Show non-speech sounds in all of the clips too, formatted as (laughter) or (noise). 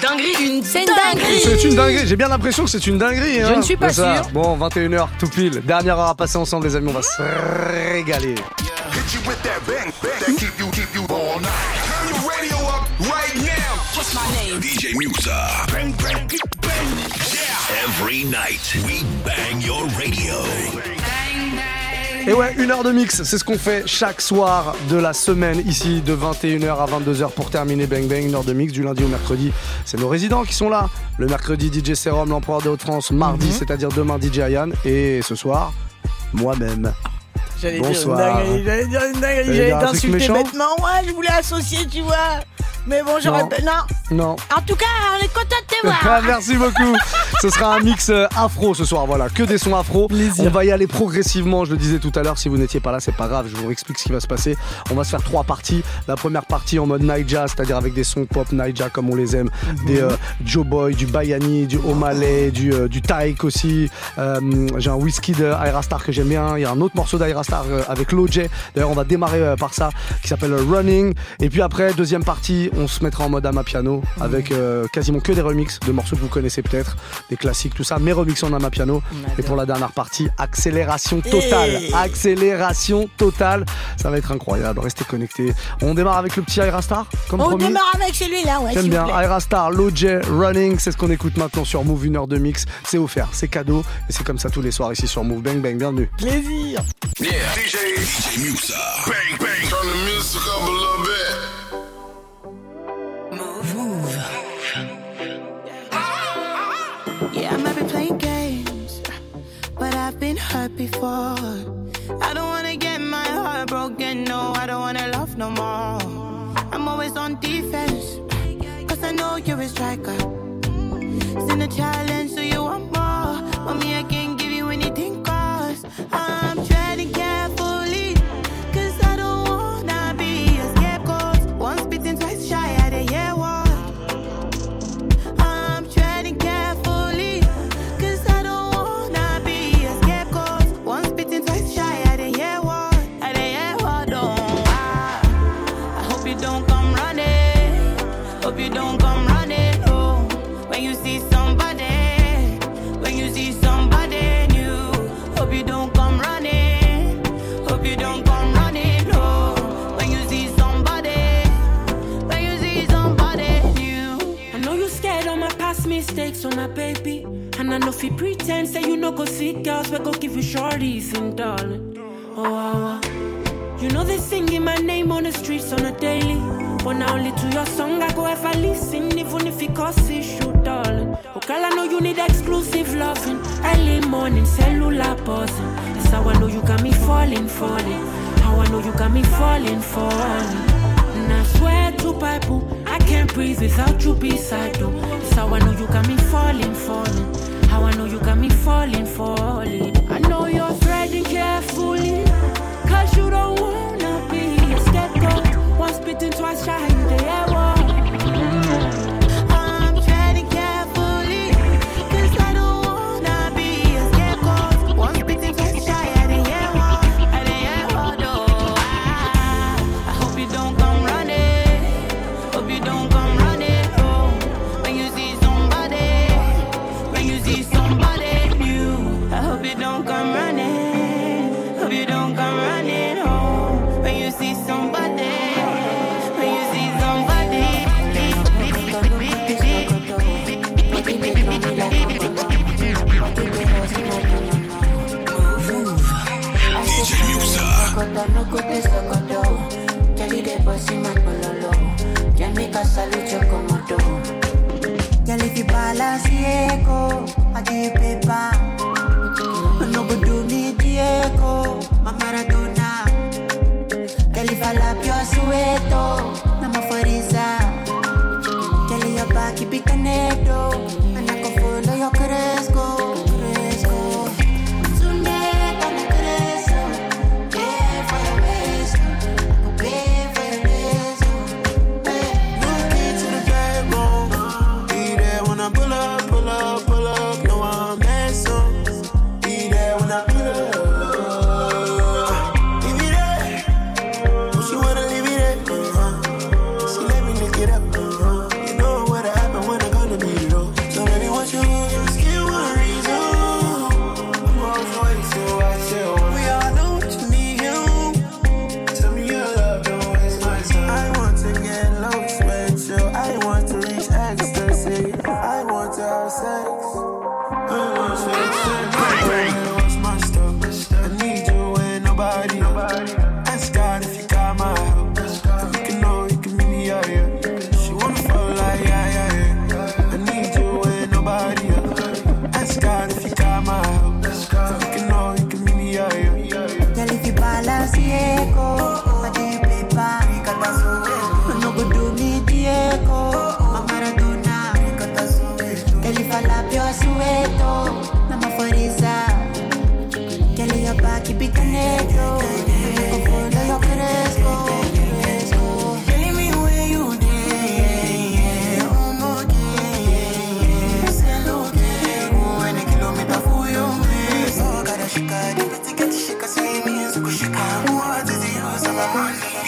dinguerie, une C'est une dinguerie. dinguerie. C'est une dinguerie, j'ai bien l'impression que c'est une dinguerie. hein. ne suis pas C'est ça. sûre. Bon, 21h tout pile. Dernière heure à passer ensemble, les amis, on va se régaler. Hit you with that bang, bang that keep you, keep you all night. Turn your radio up right now. What's my name? DJ Muxxa. Bang, bang, bang. Yeah. Every night, we bang your radio. Et ouais, une heure de mix, c'est ce qu'on fait chaque soir de la semaine ici de 21h à 22h pour terminer Bang Bang, une heure de mix du lundi au mercredi. C'est nos résidents qui sont là. Le mercredi DJ Serum, l'empereur des Hauts-de-France, mardi, Mhm. c'est-à-dire demain DJ Ayan et ce soir moi-même. J'allais Bonsoir. dire une dinguerie, j'allais dire une dinguerie, j'allais t'insulter bêtement. Ouais, je voulais associer, tu vois. Mais bon, j'aurais Non. Non. Non. En tout cas, on est content de te voir. (laughs) Merci beaucoup. Ce sera un mix euh, afro ce soir, voilà, que des sons afro. On va y aller progressivement, je le disais tout à l'heure, si vous n'étiez pas là, c'est pas grave, je vous explique ce qui va se passer. On va se faire trois parties. La première partie en mode Naija, c'est-à-dire avec des sons pop Naija comme on les aime, des euh, Joe Boy, du Bayani, du O'Malley, du, euh, du Taïk aussi. Euh, J'ai un whisky de Ira Star que j'aime bien. Il y a un autre morceau d'Ira Star euh, avec Loj. D'ailleurs, on va démarrer euh, par ça, qui s'appelle euh, Running. Et puis après, deuxième partie, on se mettra en mode Amapiano avec euh, quasiment que des remixes de morceaux que vous connaissez peut-être, des classiques, tout ça, mais remixés en Amapiano. Et pour la dernière partie, accélération totale. Hey. Accélération totale. Ça va être incroyable. Restez connectés. On démarre avec le petit Ira Star, comme On promis. démarre avec celui-là, ouais. J'aime bien. vous plaît. Ira Star, Loj, Running, c'est ce qu'on écoute maintenant sur Move, une heure de mix. C'est offert, c'est cadeau. Et c'est comme ça tous les soirs ici sur Move. Bang, bang, bienvenue. Plaisir. Yeah. DJ, DJ Muxxa. bang, bang. Turn the music up a little bit. Move. Move. Yeah, I might be playing games, but I've been hurt before. I don't wanna get my heart broken, no, I don't wanna love no more. I'm always on defense, cause I know you're a striker. Send a challenge, so you want pretend, say you no go see girls, we go give you shorties and darling. Oh, wow, wow. You know they singing my name on the streets on a daily. But now only to your song I go ever listen, even if it costs issue, darling. Oh, girl, I know you need exclusive loving. Early morning, cellular buzzing. That's how I know you got me falling, falling. How I know you got me falling, falling. And I swear to Bible, I can't breathe without you beside though. That's how I know you got me falling, falling. I know you got me falling, falling. I know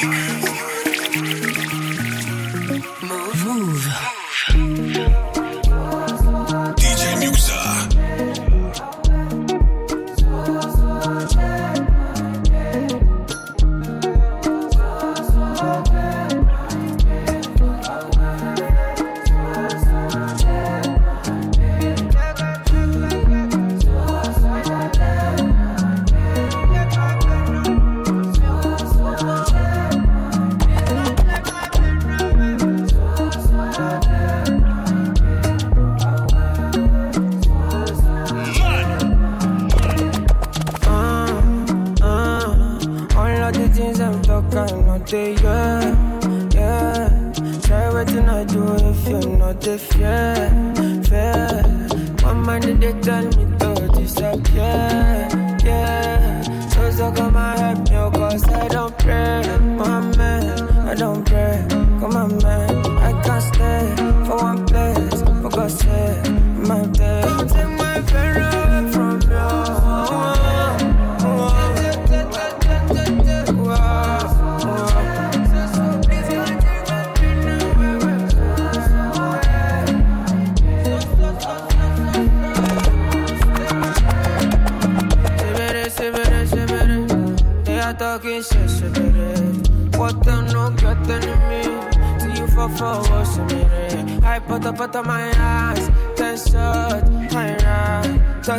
Yeah.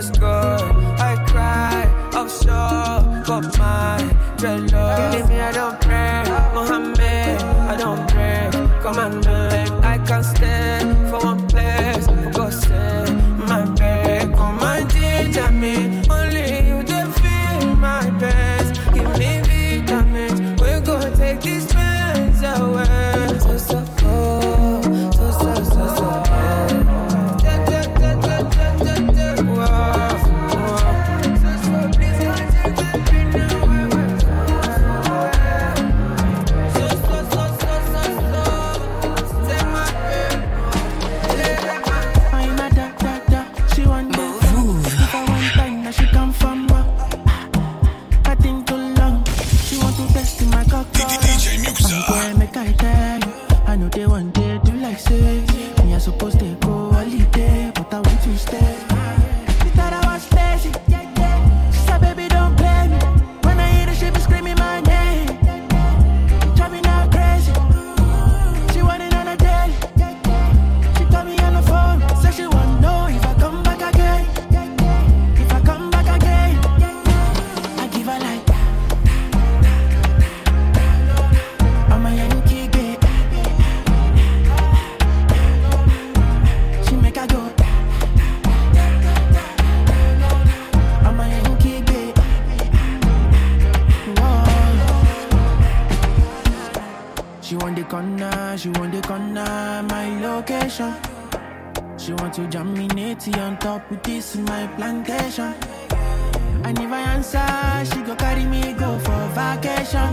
must go. She want to jam me on top with this my plantation. And if I answer, she go carry me go for vacation.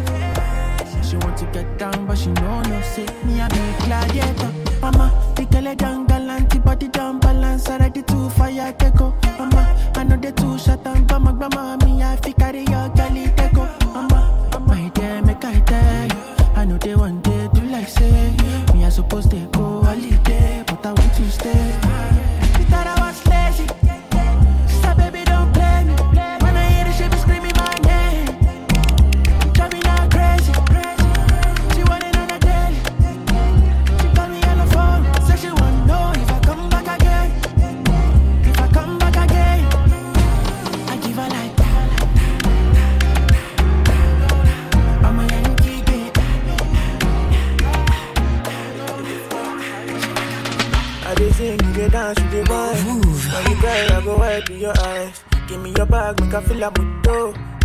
She want to get down, but she know no say me a big gladiator. Mama, the girl down galanty, body down balance, already too fire keko. Mama, I know they too shut down, but my grandma me I fi carry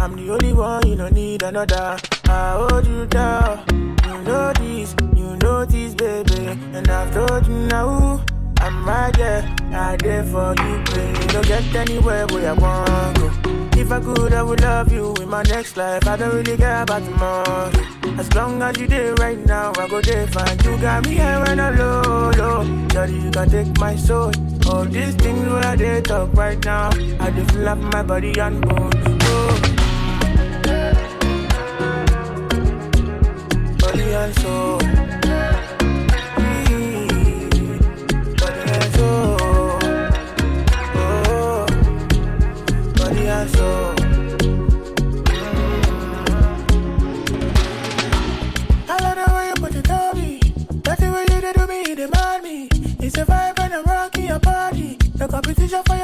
I'm the only one, you don't need another. I hold you down. You know this, you know this, baby. And I've told you now. I'm right there, right there for you, baby. Don't get anywhere where I want go. If I could, I would love you in my next life. I don't really care about tomorrow. As long as you there right now, I go there fine. You got me here when I low, low. Daddy, you can take my soul. All these things I did talk right now. I just love my body and bone. Oh. Body and soul. Mm, body and soul. Oh. Body and soul. Mm. I love the way you put it on me. That's the way you did to me, demand me. It's a vibe and I'm rocking your body. Competition for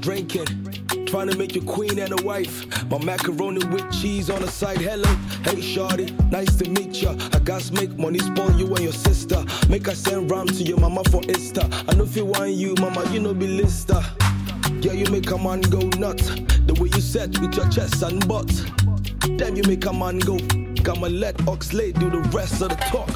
drinking. Trying to make you queen and a wife. My macaroni with cheese on the side. Hello, hey shorty, nice to meet ya. I got make money spoil you and your sister. Make I send ram to your mama for Insta. I know if you want you, mama, you know be lister. Yeah, you make a man go nuts. The way you set with your chest and butt. Damn, you make a man go. I'ma let Oxlade do the rest of the talk.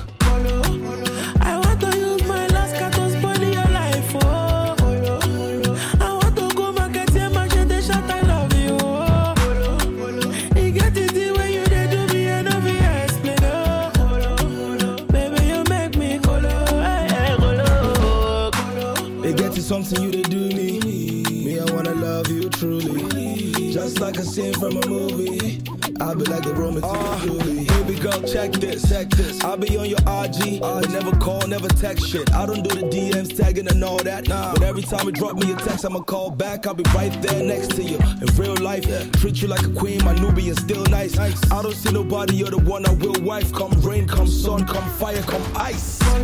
To something you they do me. Me, I wanna love you truly. Just like a scene from a movie. I'll be like the Roman uh, Julie. Baby girl, check this, check this. I'll be on your RG, but never call, never text shit. I don't do the DMs tagging and all that. Nah. But every time you drop me a text, I'ma call back. I'll be right there next to you. In real life, treat you like a queen, my Nubian still nice. I don't see nobody, you're the one I will wife. Come rain, come sun, come fire, come ice. I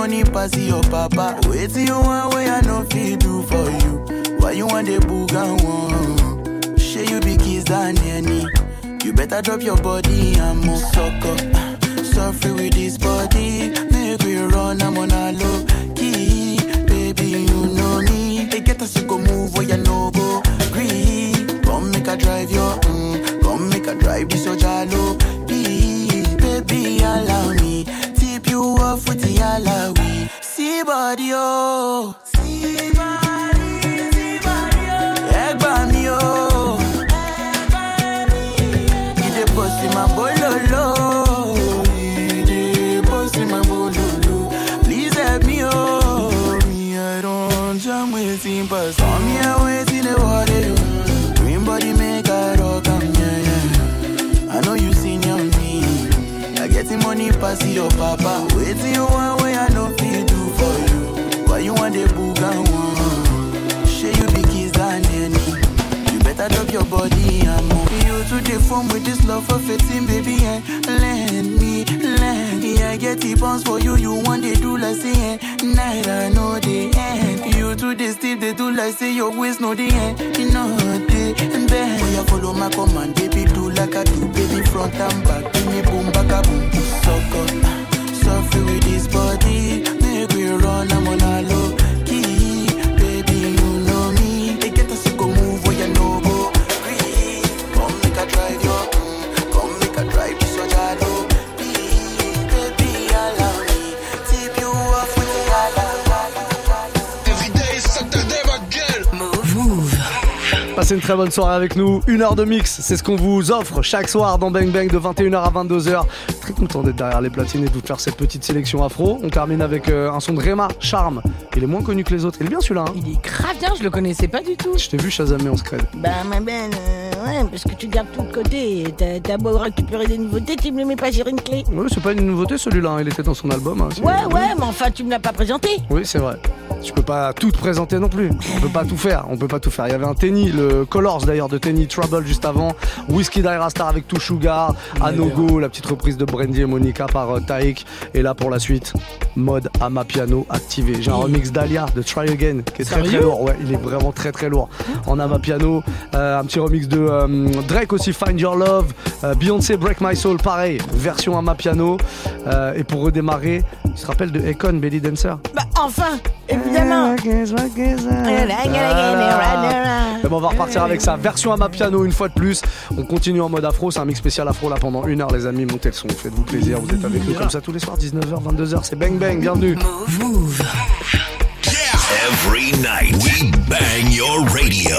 money pass your papa. Wait till you want way I know fit do for you. Why you want the boogan one? Share you be kiss than any. You better drop your body and move sucker. Suffer with this body. Make we run, I'm on a low key. Baby, you know me. They get us to go move where you know go. Green. Come make a drive your mm. Come make a drive this so jalo. With the alawi. See body, oh. See body, see body, oh. Oh. Dey dey me, oh. Here waiting the water. you. Green body make rock, am, yeah, yeah. I know you your me. I money pass your papa. Body and move. You to the phone with this love for fitting, baby, and lend me, lend me. I get the bounce for you. You want they do like say, eh, night I know the end. You to the still they do like say your waist know the end. You know the bend. Oh, you follow my command, baby, do like I do, baby, front and back. Give me boom, back a boom, so good. Suffer with this body, make we run, I'm on a low Passez une très bonne soirée avec nous. Une heure de mix, c'est ce qu'on vous offre chaque soir dans Bang Bang de 21h à 22h. Très content d'être derrière les platines et de vous faire cette petite sélection afro. On termine avec euh, un son de Rema, Charme. Il est moins connu que les autres. Il est bien celui-là. hein. Il est grave bien, je le connaissais pas du tout. Je t'ai vu Shazamé en scred. Bah ma belle, euh, ouais, parce que tu gardes tout de côté. T'as beau récupérer des nouveautés, tu me les mets pas sur une clé. Oui, c'est pas une nouveauté celui-là. hein. Il était dans son album. hein. Ouais, ouais, mais enfin tu me l'as pas présenté. Oui, c'est vrai. Tu peux pas tout te présenter non plus. On peut pas tout faire. On peut pas tout faire. Il y avait un Tenny, le Colors d'ailleurs de Tenny Trouble juste avant. Whiskey Dira Star avec Too Sugar. Anogo, la petite reprise de Brandy et Monica par euh, Taïk. Et là pour la suite, mode Ama Piano activé. J'ai un remix d'Alia de Try Again qui est très très lourd. Ouais, il est vraiment très très lourd. En Ama Piano, euh, un petit remix de euh, Drake aussi, Find Your Love. Euh, Beyoncé Break My Soul, pareil, version Ama Piano. Euh, et pour redémarrer, tu te rappelles de Econ, Belly Dancer Bah enfin, évidemment. On va repartir avec ça. Version à ma piano une fois de plus. On continue en mode afro. C'est un mix spécial afro là pendant une heure, les amis. Montez le son. Faites-vous plaisir. Vous êtes avec nous comme ça tous les soirs, 19h, 22h. C'est Bang Bang. Bienvenue. Every night we bang your radio.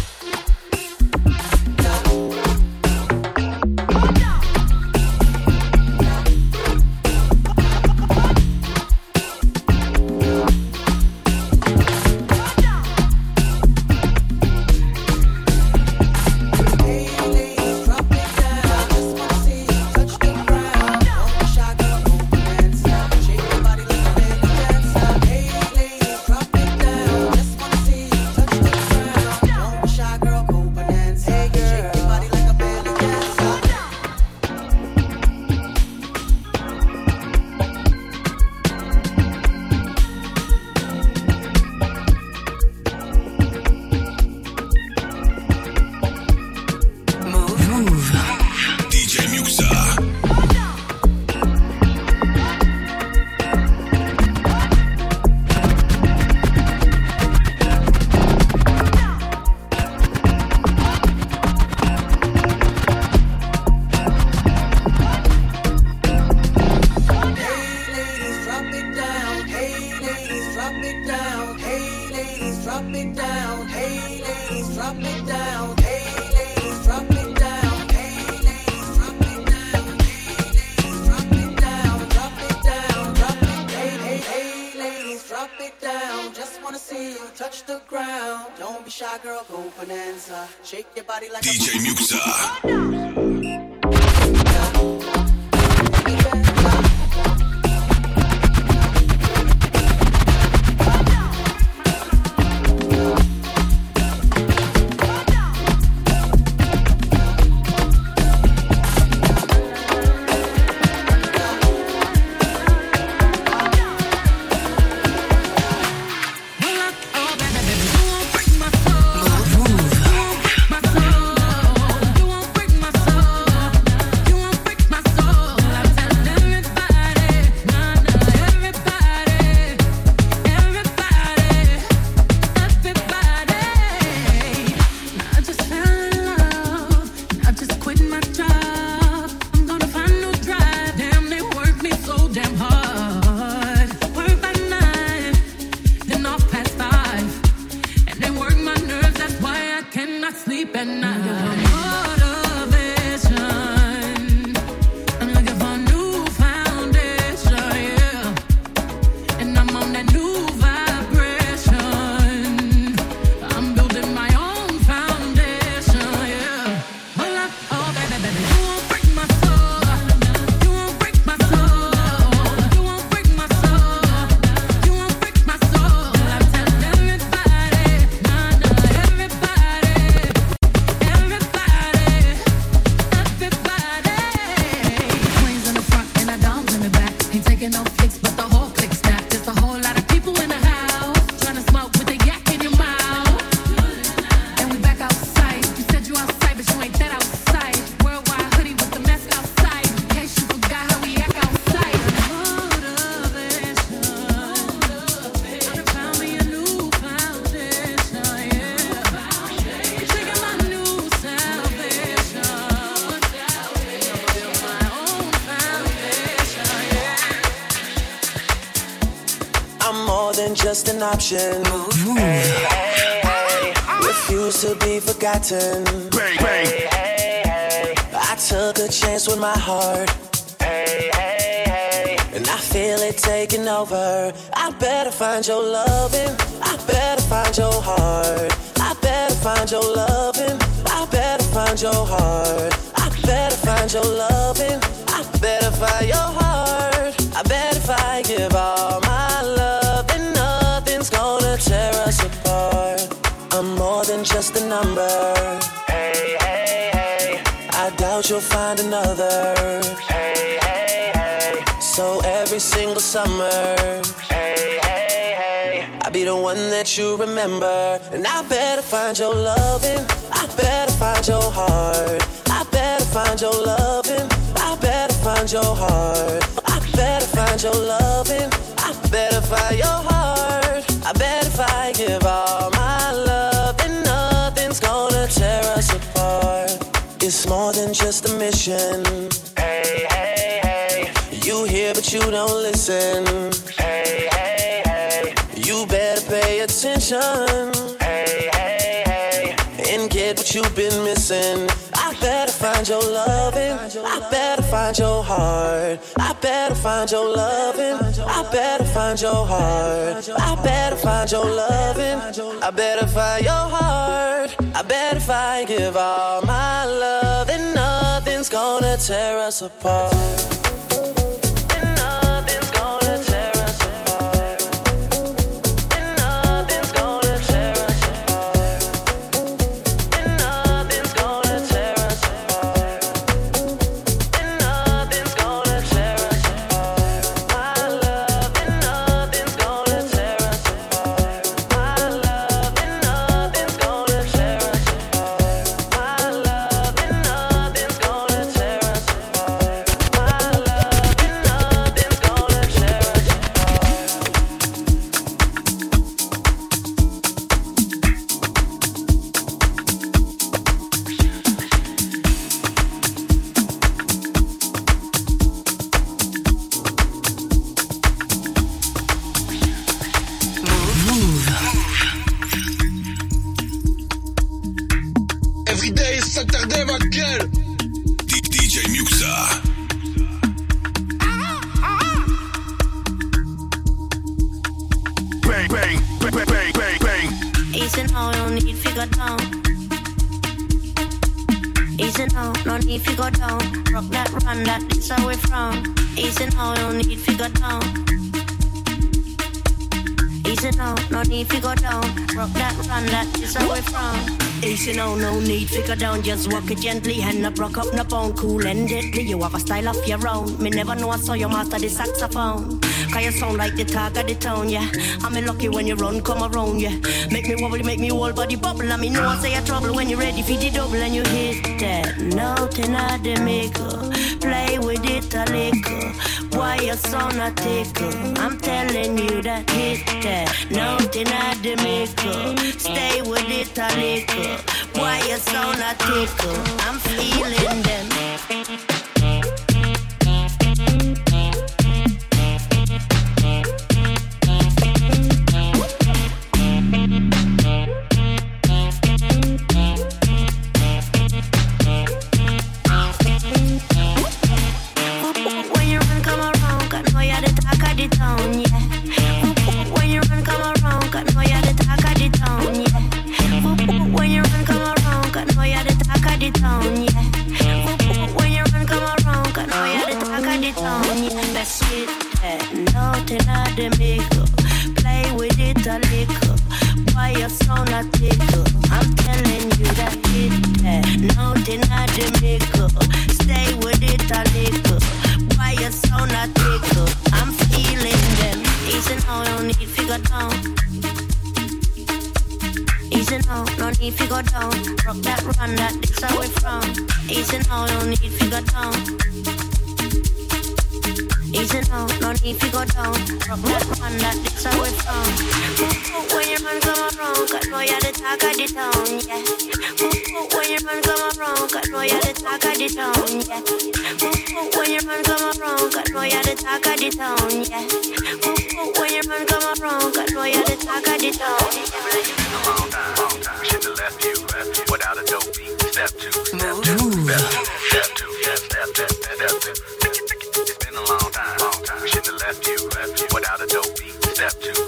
Shake your body like DJ Muxxa. Option. Hey, hey, hey. Refuse to be forgotten. Bang, bang. Hey, hey, hey. I took a chance with my heart. Hey, hey, hey. And I feel it taking over. I better find your loving. I better find your heart. I better find your loving. I better find your heart. I better find your loving. You'll find another. Hey, hey, hey. So every single summer. Hey, hey, hey. I'll be the one that you remember. And I better find your loving. I better find your heart. I better find your loving. I better find your heart. I better find your loving. I better find your heart. Just a mission. Hey, hey, hey. You hear, but you don't listen. Hey, hey, hey. You better pay attention. Hey, hey, hey. And get what you've been missing. I better find your loving. I better find your heart. I better find your loving. I better find your heart. I better find your loving. I better find your heart. I bet if I give all my love, nothing's gonna tear us apart. Down. Just walk it gently, hand up, rock up, no bone, cool and deadly. You have a style of your own. Me never know I saw you master the saxophone. Cause you sound like the talk of the town, yeah. I'm lucky when you run, come around, yeah. Make me wobble, make me whole body bubble. I mean, no I say a trouble when you're ready for the double and you hit that note in the maker. Play with it a little. Why your son a tickle? I'm telling you that hit that note in the maker. Stay with it a little. Why your son a tickle? I'm feeling them. I'm telling you that hit that, the makeup. Stay with it a little. Why you sound a tickle? I'm feeling them. Easy now, no need figure down. Easy now, no need go down. Rock that run, that this away from. Easy now, no need go down. Easy now, no need to go down. That run, that this away from. When your man come around, you're the talk of the town, yeah. When your man come around, you're the talk of the town, yeah. When your man come around, you're the talk of the town, yeah. When your man come around, you're the talk of the town. Step two, step two, step two, step two, step, step, step, step two. Should've left without a dope beat. Step two,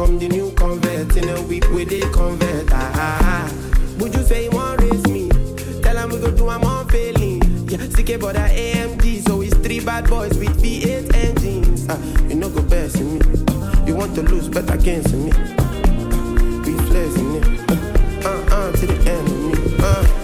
welcome the new convert. In a week with the convert. Ah, ah, ah. Would you say you want raise me? Tell him we go do I'm failing. Yeah, CK but AMG, so it's three bad boys with V8 engines. Ah, you know go best in me. You want to lose, bet against me. We flexing it. Uh, uh, to the enemy. Uh.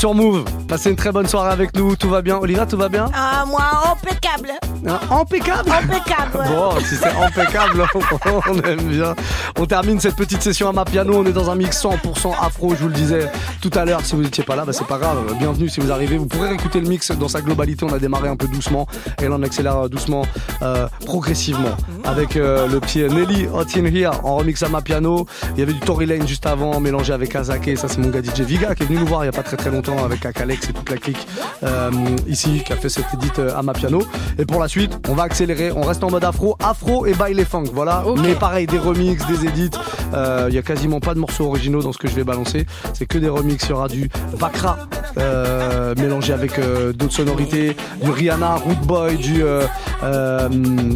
sur Move. Passez une très bonne soirée avec nous. Tout va bien, Olivia, tout va bien Ah, moi, impeccable. Ah, impeccable Impeccable. Bon, si c'est impeccable, (laughs) on aime bien. On termine cette petite session à ma piano. On est dans un mix 100% afro, je vous le disais tout à l'heure. Si vous n'étiez pas là, bah, c'est pas grave. Bienvenue si vous arrivez. Vous pourrez écouter le mix dans sa globalité. On a démarré un peu doucement et on accélère doucement, euh, progressivement. Avec euh, le pied Nelly Hot in Here en remix à ma piano. Il y avait du Tory Lane juste avant, mélangé avec Azake. Ça, c'est mon gars DJ Viga qui est venu nous voir il n'y a pas très très longtemps avec Akalex et toute la clique euh, ici qui a fait cette édite à ma piano. Et pour la suite, on va accélérer, on reste en mode afro, afro et baile funk, voilà. Mais pareil, des remixes, des edits. Euh, Il y a quasiment pas de morceaux originaux dans ce que je vais balancer. C'est que des remixes. Il y aura du Vakra euh, mélangé avec euh, d'autres sonorités, du Rihanna, Root Boy, du euh, euh,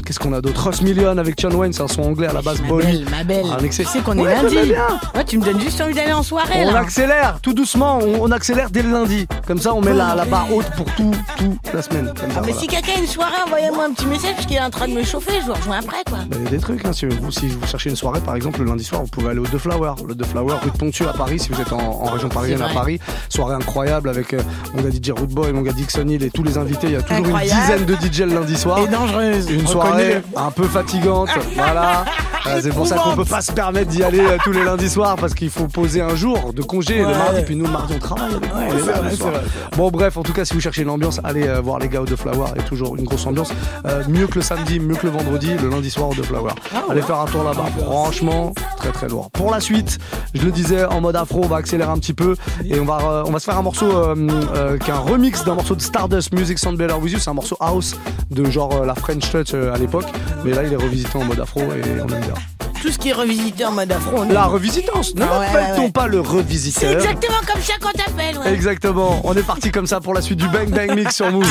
qu'est-ce qu'on a d'autre, Ross Million avec John Wayne, c'est un son anglais à la base. Bolly. Ma belle, Un excès- tu sais qu'on est Ouais, lundi. Ouais, tu me donnes juste envie d'aller en soirée On là. accélère tout doucement, on, on accélère dès le lundi. Comme ça, on met la, la barre haute pour tout, tout la semaine. Comme ça, Ah, mais voilà. si quelqu'un a une soirée, envoyez-moi un petit message parce qu'il est en train de me chauffer, je vous rejoins après quoi. Bah, Il y a des trucs, hein, si, vous, si vous cherchez une soirée par exemple le lundi soir, vous pouvez aller au The Flower. Le The Flower, rue de Ponthieu à Paris, si vous êtes en, en région parisienne à. Paris. Soirée incroyable avec euh, mon gars DJ Root Boy, mon gars Dixon Hill et tous les invités. Il y a toujours Incroyable. une dizaine de DJ le lundi soir. Et dangereuse. Une soirée un peu fatigante, (laughs) voilà. Euh, c'est pour ça qu'on peut pas se permettre d'y aller euh, tous les lundis soirs parce qu'il faut poser un jour de congé le mardi, puis nous le mardi on travaille. on vrai, vrai, Bon bref, en tout cas si vous cherchez une ambiance, allez euh, voir les gars au The Flower, il y a toujours une grosse ambiance. Euh, mieux que le samedi, mieux que le vendredi, le lundi soir au The Flower. allez faire un tour là-bas, franchement, très très lourd. Pour la suite, je le disais, en mode afro, on va accélérer un petit peu et on va, euh, on va se faire un morceau euh, euh, qui est un remix d'un morceau de Stardust Music Sound Better With You, c'est un morceau house de genre euh, la French Touch euh, à l'époque, mais là il est revisité en mode afro et on aime bien. Tout ce qui est revisité en mode afro. on La revisitance, ne Ah m'appelle-t-on ouais, ouais. pas le C'est revisiteur exactement comme ça qu'on t'appelle, ouais. Exactement, on est parti comme ça pour la suite du Bang Bang Mix sur Move.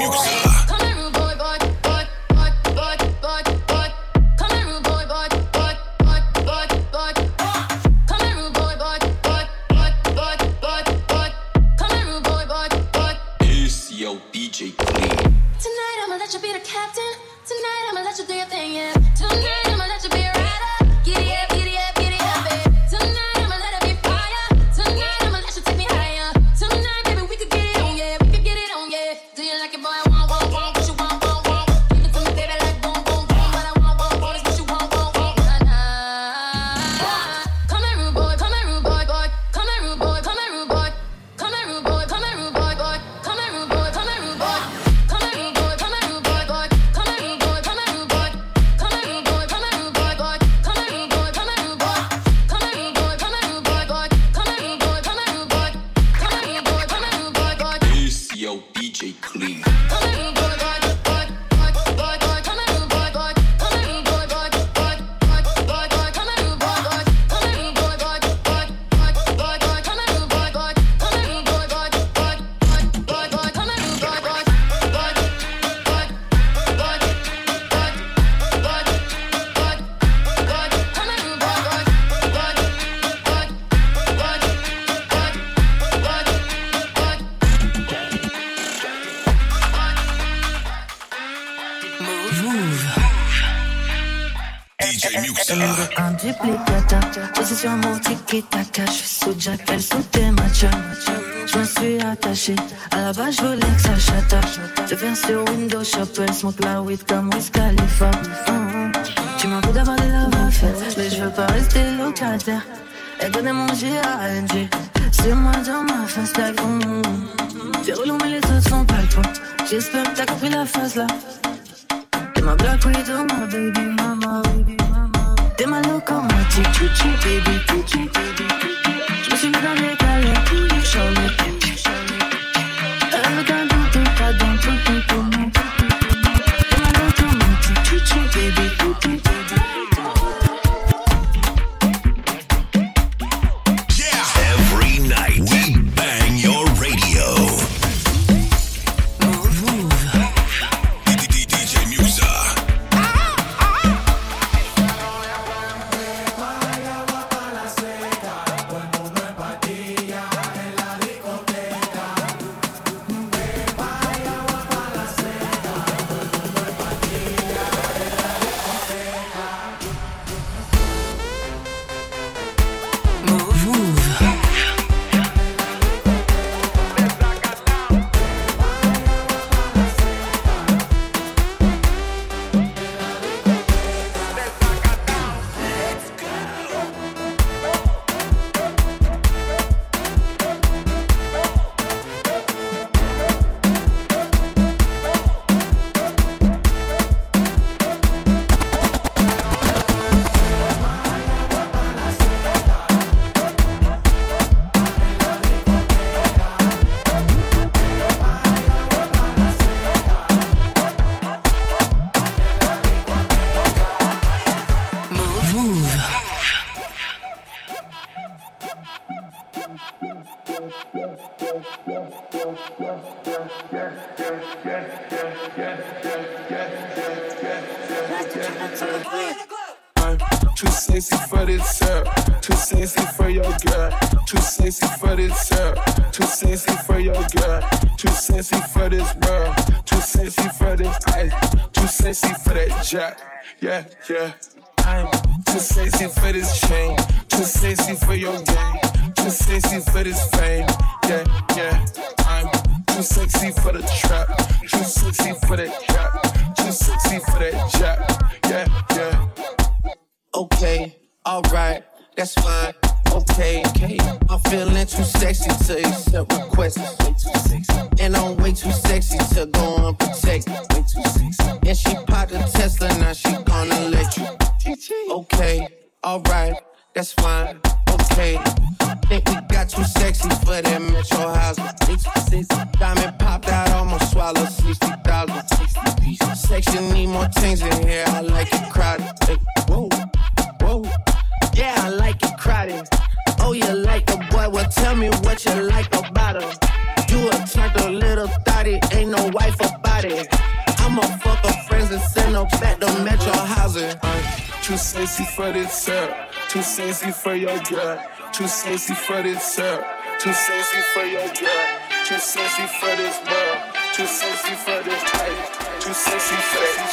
music. Smoke la weed comme Wiz Khalifa. Mhm. Tu m'as d'avoir des love mais je veux pas rester locataire. Elle connaît mon G.A.N.G, c'est moi dans ma face, mm. T'es relou mais les autres font pas le. J'espère que t'as compris la phase là. T'es ma black widow, ma baby mama, baby mama. T'es ma locomotive, baby, baby. Je me suis mis dans les Elle I'm too sexy for this syrup. Too sexy for your girl. Too sexy for this syrup. Too sexy for your girl. Too sexy for this world. Too sexy for this ice. Too sexy for that jack. Yeah, yeah. I'm too sexy for this chain. Too sexy for your game. Too sexy for this fame. Yeah, yeah. Too sexy for the trap. Too sexy for that cap. Too sexy for that jack. Yeah, yeah. Okay, alright, that's fine. Okay, okay. I'm feeling too sexy to accept requests. Way too sexy. And I'm way too sexy to go unprotected. Way too sexy. And she popped a Tesla, now she gonna let you. Okay, alright, that's fine. Okay. Think we got too sexy for that metro house. Diamond popped out, almost swallowed 60,000. 60 pieces. Section need more things in here. I like it crowded. Hey, whoa, whoa. Yeah, I like it crowded. Oh, you like the boy? Well, tell me what you like about him. You a turned a little thotty, ain't no wife about it. I'ma fuck her friends and send her back to Metro housing. Uh, too sexy for this up. Too sexy for your girl. Too sexy for this up. Too sexy for your girl. Too sexy for this world. Too sexy for this type. Too sexy for that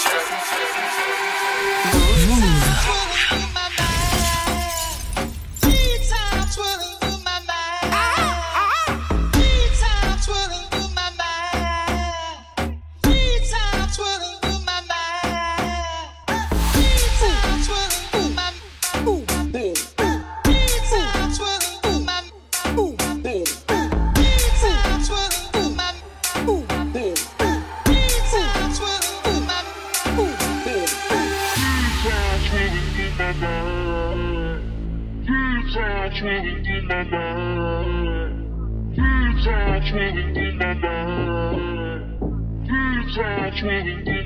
I'ma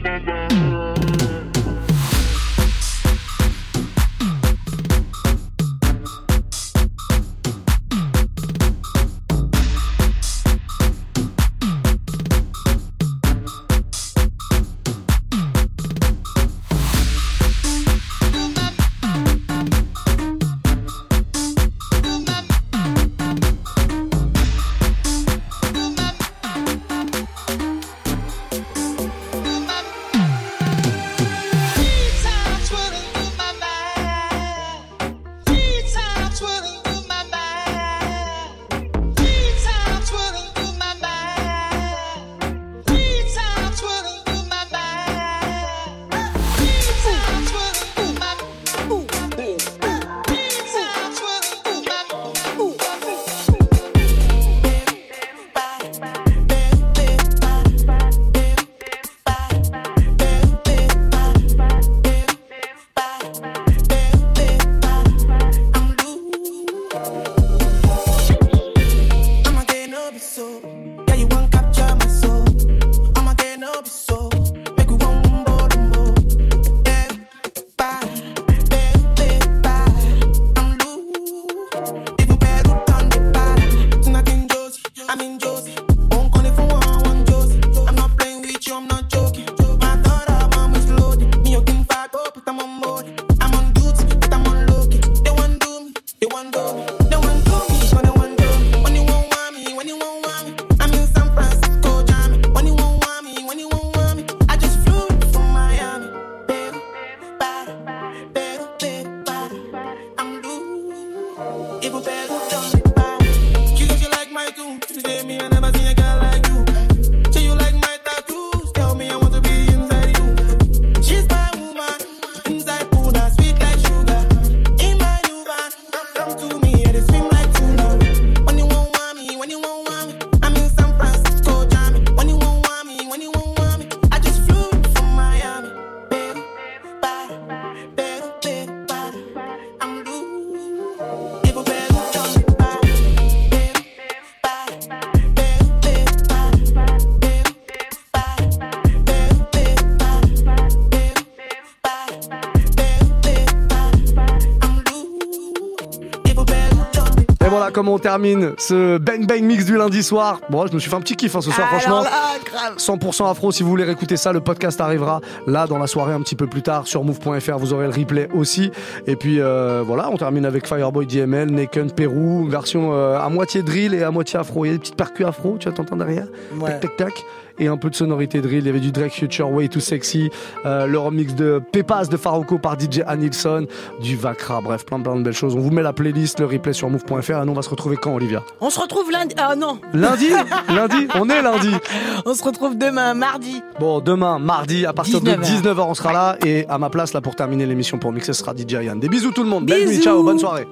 termine ce Bang Bang Mix du lundi soir. Bon, je me suis fait un petit kiff hein, ce soir, Alors franchement. là, grave. 100% afro, si vous voulez réécouter ça, le podcast arrivera là dans la soirée un petit peu plus tard sur move.fr. Vous aurez le replay aussi. Et puis euh, voilà, on termine avec Fireboy DML, Neken, Pérou, version euh, à moitié drill et à moitié afro. Il y a des petites percus afro, tu vas t'entendre derrière? Ouais. Tac, tac, tac. Et un peu de sonorité drill. Il y avait du Drake Future Way Too Sexy, euh, le remix de Pepas de Farouko par DJ Anilson, du Vakra, bref, plein plein de belles choses. On vous met la playlist, le replay sur move.fr et nous on va se retrouver quand Olivia? On se retrouve lundi. Ah non. Lundi? Lundi? On est lundi (laughs) On se retrouve demain, mardi. Bon, demain, mardi, à partir 19 de heures. 19h, on sera là. Et à ma place, là, pour terminer l'émission pour mixer, ce sera DJ Yann. Des bisous tout le monde. Belle nuit, Bisous. ciao, bonne soirée.